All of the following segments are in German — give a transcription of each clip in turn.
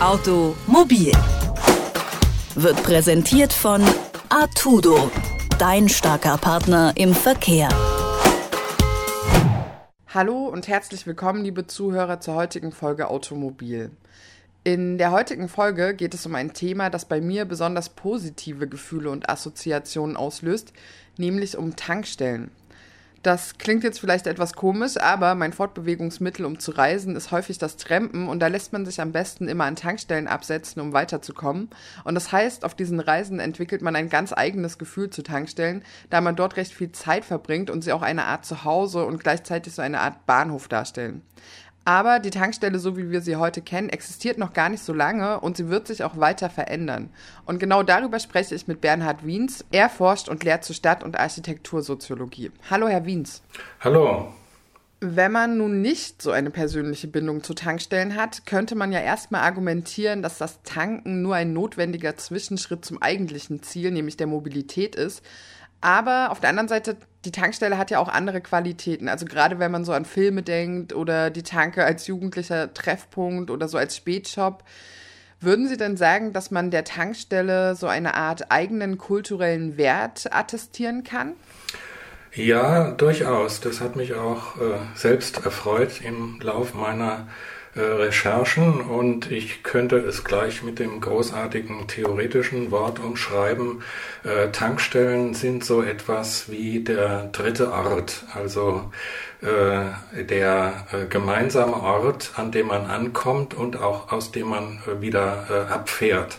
Automobil wird präsentiert von Artudo, dein starker Partner im Verkehr. Hallo und herzlich willkommen, liebe Zuhörer, zur heutigen Folge Automobil. In der heutigen Folge geht es um ein Thema, das bei mir besonders positive Gefühle und Assoziationen auslöst, nämlich um Tankstellen. Das klingt jetzt vielleicht etwas komisch, aber mein Fortbewegungsmittel, um zu reisen, ist häufig das Trampen und da lässt man sich am besten immer an Tankstellen absetzen, um weiterzukommen. Und das heißt, auf diesen Reisen entwickelt man ein ganz eigenes Gefühl zu Tankstellen, da man dort recht viel Zeit verbringt und sie auch eine Art Zuhause und gleichzeitig so eine Art Bahnhof darstellen. Aber die Tankstelle, so wie wir sie heute kennen, existiert noch gar nicht so lange und sie wird sich auch weiter verändern. Und genau darüber spreche ich mit Bernhard Wiens. Er forscht und lehrt zur Stadt- und Architektursoziologie. Hallo, Herr Wiens. Hallo. Wenn man nun nicht so eine persönliche Bindung zu Tankstellen hat, könnte man ja erstmal argumentieren, dass das Tanken nur ein notwendiger Zwischenschritt zum eigentlichen Ziel, nämlich der Mobilität ist. Aber auf der anderen Seite, die Tankstelle hat ja auch andere Qualitäten. Also gerade wenn man so an Filme denkt oder die Tanke als jugendlicher Treffpunkt oder so als Spätshop. Würden Sie denn sagen, dass man der Tankstelle so eine Art eigenen kulturellen Wert attestieren kann? Ja, durchaus. Das hat mich auch äh, selbst erfreut im Lauf meiner äh, Recherchen und ich könnte es gleich mit dem großartigen theoretischen Wort umschreiben. Äh, Tankstellen sind so etwas wie der dritte Ort, also äh, der äh, gemeinsame Ort, an dem man ankommt und auch aus dem man äh, wieder äh, abfährt.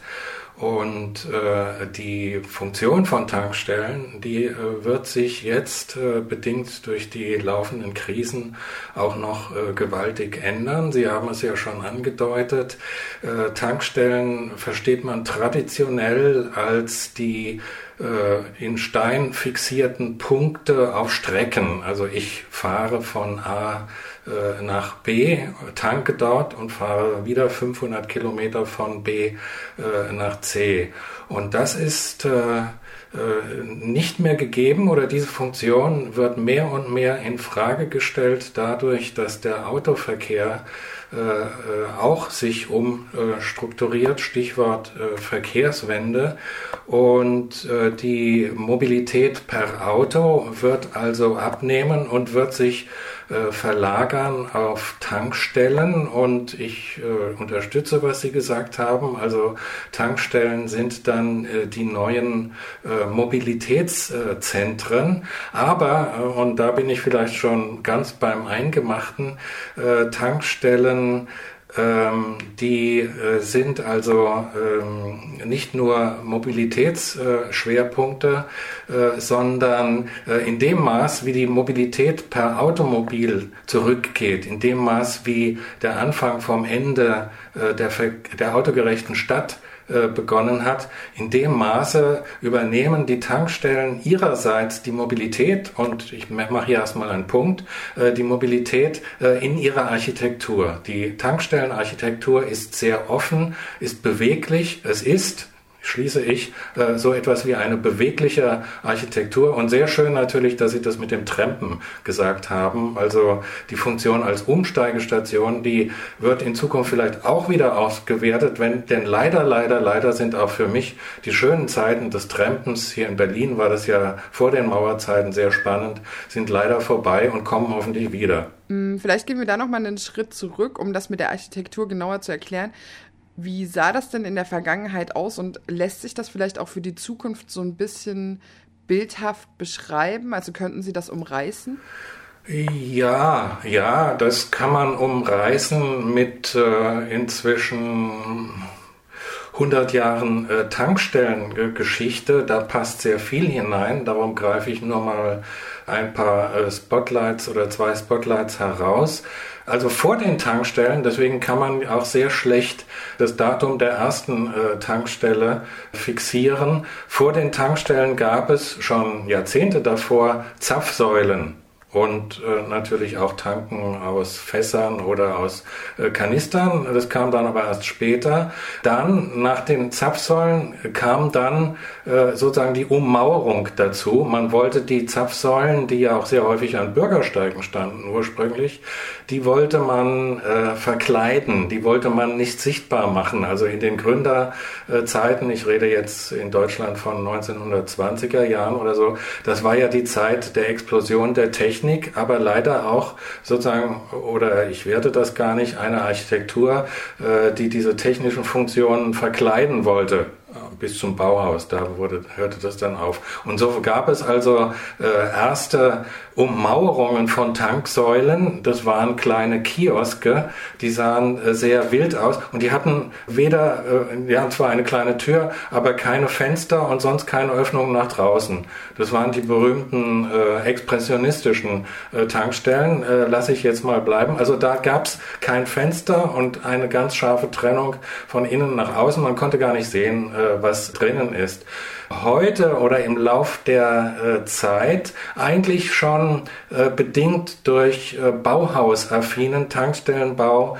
Und äh, die Funktion von Tankstellen, die äh, wird sich jetzt äh, bedingt durch die laufenden Krisen auch noch äh, gewaltig ändern. Sie haben es ja schon angedeutet. Äh, Tankstellen versteht man traditionell als die äh, in Stein fixierten Punkte auf Strecken. Also ich fahre von A äh, nach B, tanke dort und fahre wieder 500 Kilometer von B äh, nach C. Und das ist äh, nicht mehr gegeben oder diese Funktion wird mehr und mehr in Frage gestellt dadurch, dass der Autoverkehr auch sich umstrukturiert, Stichwort Verkehrswende. Und die Mobilität per Auto wird also abnehmen und wird sich äh, verlagern auf Tankstellen und ich äh, unterstütze, was Sie gesagt haben. Also Tankstellen sind dann äh, die neuen äh, Mobilitätszentren. Aber, äh, und da bin ich vielleicht schon ganz beim Eingemachten, äh, Tankstellen ähm, die äh, sind also ähm, nicht nur Mobilitätsschwerpunkte, äh, sondern äh, in dem Maß, wie die Mobilität per Automobil zurückgeht, in dem Maß, wie der Anfang vom Ende der, der autogerechten Stadt äh, begonnen hat. In dem Maße übernehmen die Tankstellen ihrerseits die Mobilität, und ich mache hier erstmal einen Punkt, äh, die Mobilität äh, in ihrer Architektur. Die Tankstellenarchitektur ist sehr offen, ist beweglich, es ist schließe ich äh, so etwas wie eine bewegliche Architektur. Und sehr schön natürlich, dass Sie das mit dem Trampen gesagt haben. Also die Funktion als Umsteigestation, die wird in Zukunft vielleicht auch wieder ausgewertet, wenn, denn leider, leider, leider sind auch für mich die schönen Zeiten des Trampens, hier in Berlin war das ja vor den Mauerzeiten sehr spannend, sind leider vorbei und kommen hoffentlich wieder. Hm, vielleicht gehen wir da nochmal einen Schritt zurück, um das mit der Architektur genauer zu erklären. Wie sah das denn in der Vergangenheit aus und lässt sich das vielleicht auch für die Zukunft so ein bisschen bildhaft beschreiben? Also könnten Sie das umreißen? Ja, ja, das kann man umreißen mit äh, inzwischen 100 Jahren äh, Tankstellengeschichte. Da passt sehr viel hinein. Darum greife ich nur mal ein paar äh, Spotlights oder zwei Spotlights heraus. Also vor den Tankstellen, deswegen kann man auch sehr schlecht das Datum der ersten äh, Tankstelle fixieren. Vor den Tankstellen gab es schon Jahrzehnte davor Zapfsäulen. Und äh, natürlich auch Tanken aus Fässern oder aus äh, Kanistern. Das kam dann aber erst später. Dann nach den Zapfsäulen kam dann äh, sozusagen die Ummauerung dazu. Man wollte die Zapfsäulen, die ja auch sehr häufig an Bürgersteigen standen ursprünglich, die wollte man äh, verkleiden, die wollte man nicht sichtbar machen. Also in den Gründerzeiten, ich rede jetzt in Deutschland von 1920er Jahren oder so, das war ja die Zeit der Explosion der Technik, aber leider auch sozusagen, oder ich werte das gar nicht, eine Architektur, äh, die diese technischen Funktionen verkleiden wollte bis zum Bauhaus. Da wurde, hörte das dann auf. Und so gab es also äh, erste Ummauerungen von Tanksäulen. Das waren kleine Kioske, die sahen äh, sehr wild aus und die hatten weder, äh, die hatten zwar eine kleine Tür, aber keine Fenster und sonst keine Öffnung nach draußen. Das waren die berühmten äh, expressionistischen äh, Tankstellen. Äh, lasse ich jetzt mal bleiben. Also da gab es kein Fenster und eine ganz scharfe Trennung von innen nach außen. Man konnte gar nicht sehen, äh, was drinnen ist heute oder im Lauf der äh, Zeit eigentlich schon äh, bedingt durch äh, Bauhausaffinen Tankstellenbau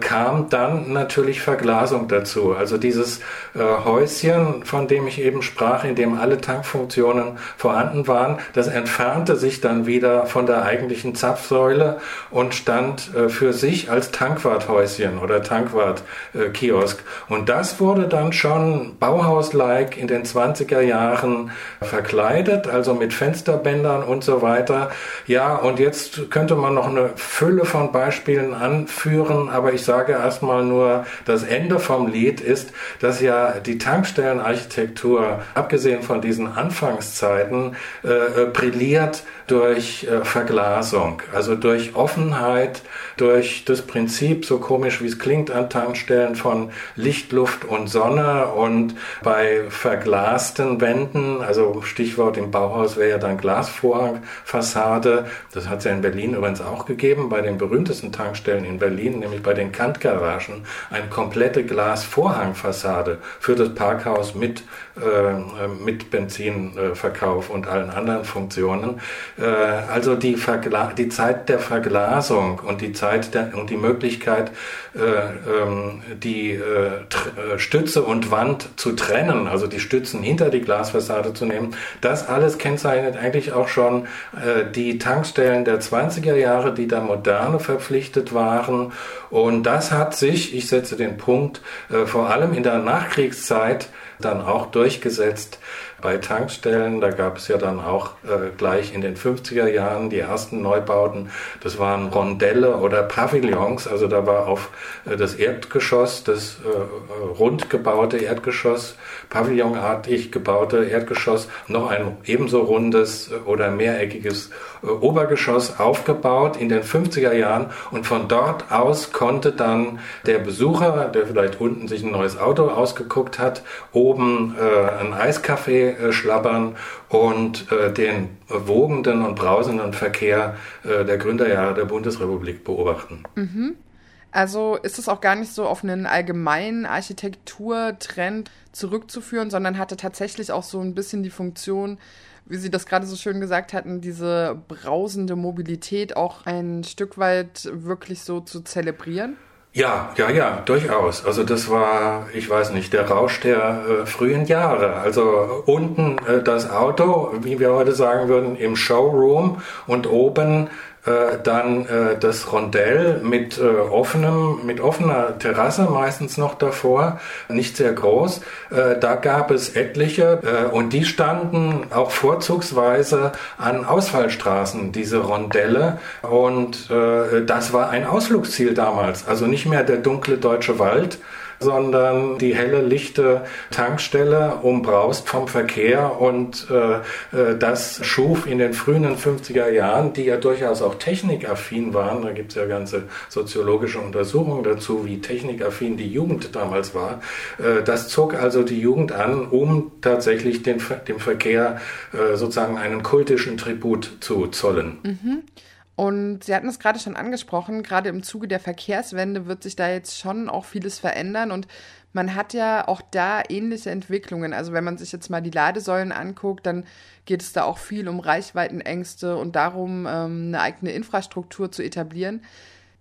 kam dann natürlich Verglasung dazu. Also dieses Häuschen, von dem ich eben sprach, in dem alle Tankfunktionen vorhanden waren, das entfernte sich dann wieder von der eigentlichen Zapfsäule und stand für sich als Tankwarthäuschen oder Tankwartkiosk. Und das wurde dann schon Bauhaus-like in den 20 80er Jahren verkleidet, also mit Fensterbändern und so weiter. Ja, und jetzt könnte man noch eine Fülle von Beispielen anführen, aber ich sage erstmal nur, das Ende vom Lied ist, dass ja die Tankstellenarchitektur, abgesehen von diesen Anfangszeiten, äh, brilliert durch äh, Verglasung, also durch Offenheit, durch das Prinzip, so komisch wie es klingt an Tankstellen, von Licht, Luft und Sonne und bei verglasten Wänden, also Stichwort im Bauhaus wäre ja dann Glasvorhangfassade, das hat es ja in Berlin übrigens auch gegeben, bei den berühmtesten Tankstellen in Berlin, nämlich bei den Kantgaragen, eine komplette Glasvorhangfassade für das Parkhaus mit, äh, mit Benzinverkauf und allen anderen Funktionen. Äh, also die, Vergla die Zeit der Verglasung und die Zeit der, und die Möglichkeit, äh, ähm, die äh, äh, Stütze und Wand zu trennen, also die Stützen hinter die Glasfassade zu nehmen, das alles kennzeichnet eigentlich auch schon äh, die Tankstellen der 20er Jahre, die der Moderne verpflichtet waren. Und das hat sich, ich setze den Punkt, äh, vor allem in der Nachkriegszeit dann auch durchgesetzt bei Tankstellen. Da gab es ja dann auch äh, gleich in den 50er Jahren die ersten Neubauten. Das waren Rondelle oder Pavillons. Also da war auf äh, das Erdgeschoss, das äh, rund gebaute Erdgeschoss, pavillonartig gebaute Erdgeschoss, noch ein ebenso rundes äh, oder mehreckiges äh, Obergeschoss aufgebaut in den 50er Jahren. Und von dort aus konnte dann der Besucher, der vielleicht unten sich ein neues Auto ausgeguckt hat, oben äh, ein Eiskaffee äh, schlabbern und äh, den wogenden und brausenden Verkehr äh, der Gründerjahre der Bundesrepublik beobachten. Mhm. Also ist es auch gar nicht so auf einen allgemeinen Architekturtrend zurückzuführen, sondern hatte tatsächlich auch so ein bisschen die Funktion, wie Sie das gerade so schön gesagt hatten, diese brausende Mobilität auch ein Stück weit wirklich so zu zelebrieren? Ja, ja, ja, durchaus. Also das war, ich weiß nicht, der Rausch der äh, frühen Jahre. Also unten äh, das Auto, wie wir heute sagen würden, im Showroom und oben äh, dann äh, das Rondell mit äh, offenem, mit offener Terrasse meistens noch davor, nicht sehr groß. Äh, da gab es etliche äh, und die standen auch vorzugsweise an Ausfallstraßen, diese Rondelle. Und äh, das war ein Ausflugsziel damals. Also nicht mehr der dunkle deutsche Wald, sondern die helle, lichte Tankstelle umbraust vom Verkehr und äh, äh das schuf in den frühen 50er Jahren, die ja durchaus auch technikaffin waren, da gibt es ja ganze soziologische Untersuchungen dazu, wie technikaffin die Jugend damals war, äh, das zog also die Jugend an, um tatsächlich den, dem Verkehr äh, sozusagen einen kultischen Tribut zu zollen. Mhm. Und Sie hatten es gerade schon angesprochen, gerade im Zuge der Verkehrswende wird sich da jetzt schon auch vieles verändern und man hat ja auch da ähnliche Entwicklungen. Also wenn man sich jetzt mal die Ladesäulen anguckt, dann geht es da auch viel um Reichweitenängste und darum, ähm, eine eigene Infrastruktur zu etablieren.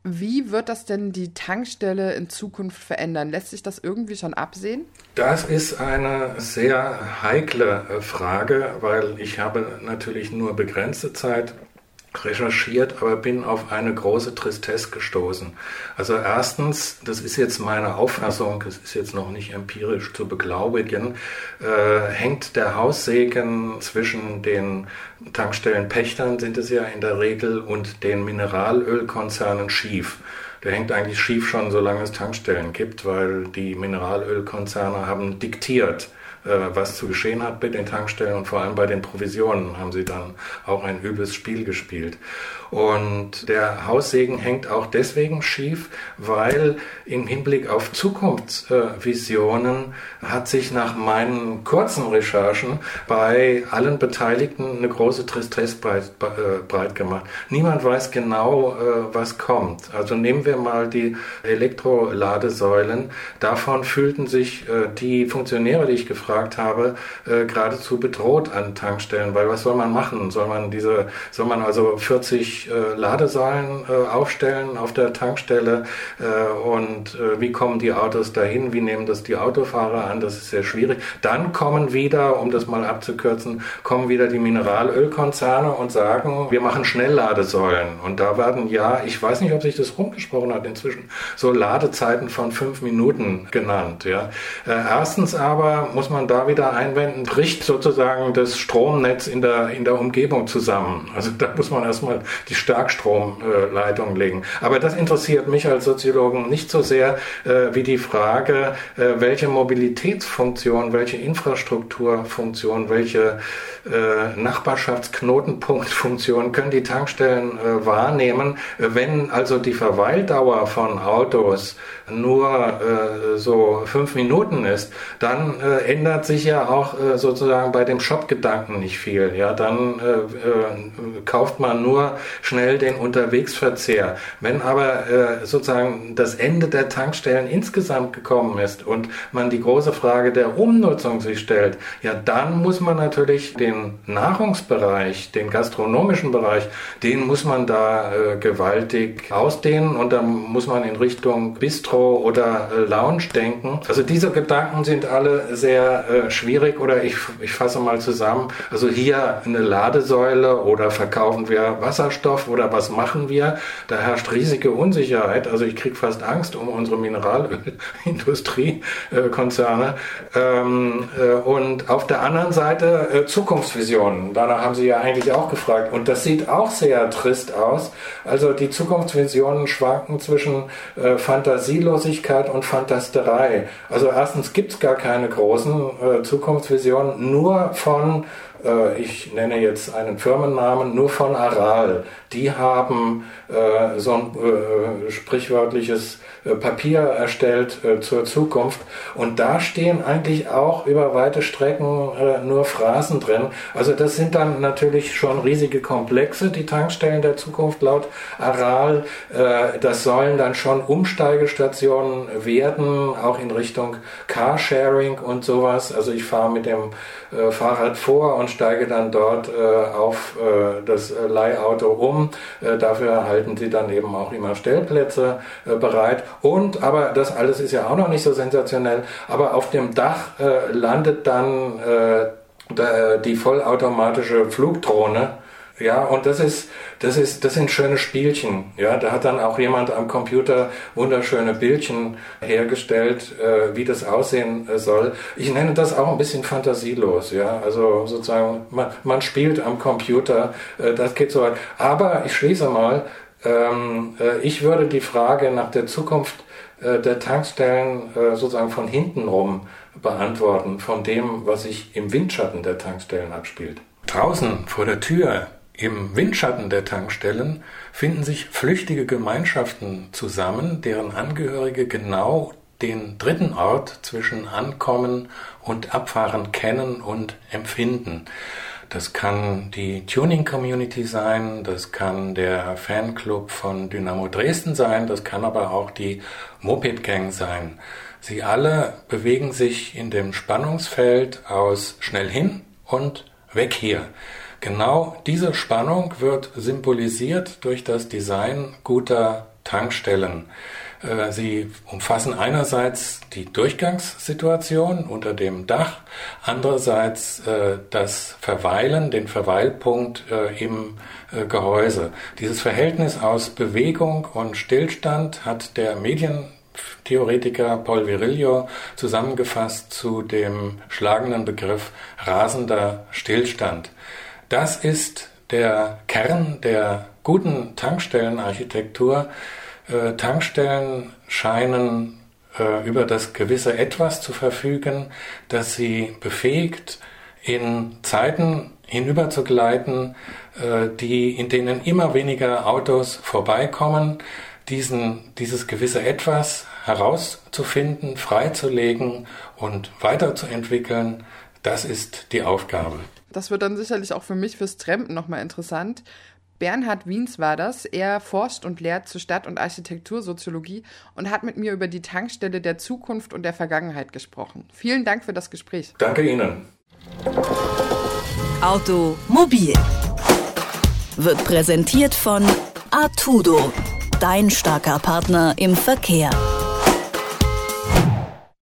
Wie wird das denn die Tankstelle in Zukunft verändern? Lässt sich das irgendwie schon absehen? Das ist eine sehr heikle äh, Frage, weil ich habe natürlich nur begrenzte Zeit recherchiert, aber bin auf eine große Tristesse gestoßen. Also erstens, das ist jetzt meine Auffassung, es ist jetzt noch nicht empirisch zu beglaubigen, äh, hängt der Haussegen zwischen den Tankstellenpächtern, sind es ja in der Regel, und den Mineralölkonzernen schief. Der hängt eigentlich schief schon, solange es Tankstellen gibt, weil die Mineralölkonzerne haben diktiert, was zu geschehen hat bei den Tankstellen und vor allem bei den Provisionen haben sie dann auch ein übles Spiel gespielt. Und der Haussegen hängt auch deswegen schief, weil im Hinblick auf Zukunftsvisionen hat sich nach meinen kurzen Recherchen bei allen Beteiligten eine große Tristesse breit, äh, breit gemacht. Niemand weiß genau, äh, was kommt. Also nehmen wir mal die Elektroladesäulen. Davon fühlten sich die Funktionäre, die ich gefragt habe, äh, geradezu bedroht an Tankstellen, weil was soll man machen? Soll man diese, soll man also 40 äh, Ladesäulen äh, aufstellen auf der Tankstelle äh, und äh, wie kommen die Autos dahin? Wie nehmen das die Autofahrer an? Das ist sehr schwierig. Dann kommen wieder, um das mal abzukürzen, kommen wieder die Mineralölkonzerne und sagen, wir machen Schnellladesäulen. Und da werden ja, ich weiß nicht, ob sich das rumgesprochen hat inzwischen, so Ladezeiten von fünf Minuten genannt. Ja. Äh, erstens aber muss man da wieder einwenden, bricht sozusagen das Stromnetz in der, in der Umgebung zusammen. Also da muss man erstmal die Starkstromleitung legen. Aber das interessiert mich als Soziologen nicht so sehr äh, wie die Frage, äh, welche Mobilitätsfunktion, welche Infrastrukturfunktion, welche äh, Nachbarschaftsknotenpunktfunktion können die Tankstellen wahrnehmen, wenn also die Verweildauer von Autos nur so fünf Minuten ist, dann ändert sich ja auch sozusagen bei dem Shop-Gedanken nicht viel. Ja, dann äh, äh, kauft man nur schnell den Unterwegsverzehr. Wenn aber äh, sozusagen das Ende der Tankstellen insgesamt gekommen ist und man die große Frage der Umnutzung sich stellt, ja, dann muss man natürlich den Nahrungsbereich, den gastronomischen Bereich, den muss man da äh, gewaltig ausdehnen und dann muss man in Richtung Bistro oder äh, Lounge denken. Also diese Gedanken sind alle sehr äh, schwierig oder ich, ich fasse mal zusammen. Also hier eine Ladesäule oder verkaufen wir Wasserstoff oder was machen wir? Da herrscht riesige Unsicherheit. Also ich kriege fast Angst um unsere Mineralindustrie-Konzerne. Ähm, äh, und auf der anderen Seite äh, Zukunftsvisionen. Danach haben Sie ja eigentlich auch gefragt. Und das sieht auch sehr trist aus. Also die Zukunftsvisionen schwanken zwischen äh, Fantasielosigkeit und Fantasterei. Also erstens gibt es gar keine großen äh, Zukunftsvision nur von, äh, ich nenne jetzt einen Firmennamen, nur von Aral. Die haben äh, so ein äh, sprichwörtliches äh, Papier erstellt äh, zur Zukunft. Und da stehen eigentlich auch über weite Strecken äh, nur Phrasen drin. Also das sind dann natürlich schon riesige Komplexe, die Tankstellen der Zukunft laut Aral. das sollen dann schon Umsteigestationen werden, auch in Richtung Carsharing und sowas. Also ich fahre mit dem Fahrrad vor und steige dann dort auf das Leihauto um. dafür erhalten sie dann eben auch immer Stellplätze bereit. Und, aber das alles ist ja auch noch nicht so sensationell, aber auf dem Dach äh, landet dann äh, die vollautomatische Flugdrohne. Ja, und das ist, das ist, das sind schöne Spielchen. Ja, da hat dann auch jemand am Computer wunderschöne Bildchen hergestellt, äh, wie das aussehen äh, soll. Ich nenne das auch ein bisschen fantasielos. Ja, also sozusagen, man, man spielt am Computer, äh, das geht so weit. Aber ich schließe mal, ähm, äh, ich würde die Frage nach der Zukunft äh, der Tankstellen äh, sozusagen von hinten rum beantworten, von dem, was sich im Windschatten der Tankstellen abspielt. Draußen vor der Tür im Windschatten der Tankstellen finden sich flüchtige Gemeinschaften zusammen, deren Angehörige genau den dritten Ort zwischen Ankommen und Abfahren kennen und empfinden. Das kann die Tuning-Community sein, das kann der Fanclub von Dynamo Dresden sein, das kann aber auch die Moped-Gang sein. Sie alle bewegen sich in dem Spannungsfeld aus schnell hin und weg hier. Genau diese Spannung wird symbolisiert durch das Design guter Tankstellen. Äh, sie umfassen einerseits die Durchgangssituation unter dem Dach, andererseits äh, das Verweilen, den Verweilpunkt äh, im Gehäuse. Dieses Verhältnis aus Bewegung und Stillstand hat der Medientheoretiker Paul Virilio zusammengefasst zu dem schlagenden Begriff rasender Stillstand. Das ist der Kern der guten Tankstellenarchitektur. Äh, Tankstellen scheinen äh, über das gewisse Etwas zu verfügen, das sie befähigt, in Zeiten hinüberzugleiten, äh, die, in denen immer weniger Autos vorbeikommen, diesen, dieses gewisse Etwas herauszufinden, freizulegen und weiterzuentwickeln, das ist die Aufgabe. Das wird dann sicherlich auch für mich fürs Trampen nochmal interessant. Bernhard Wiens war das. Er forscht und lehrt zur Stadt- und Architektursoziologie und hat mit mir über die Tankstelle der Zukunft und der Vergangenheit gesprochen. Vielen Dank für das Gespräch. Danke Ihnen. Automobil wird präsentiert von Artudo, dein starker Partner im Verkehr.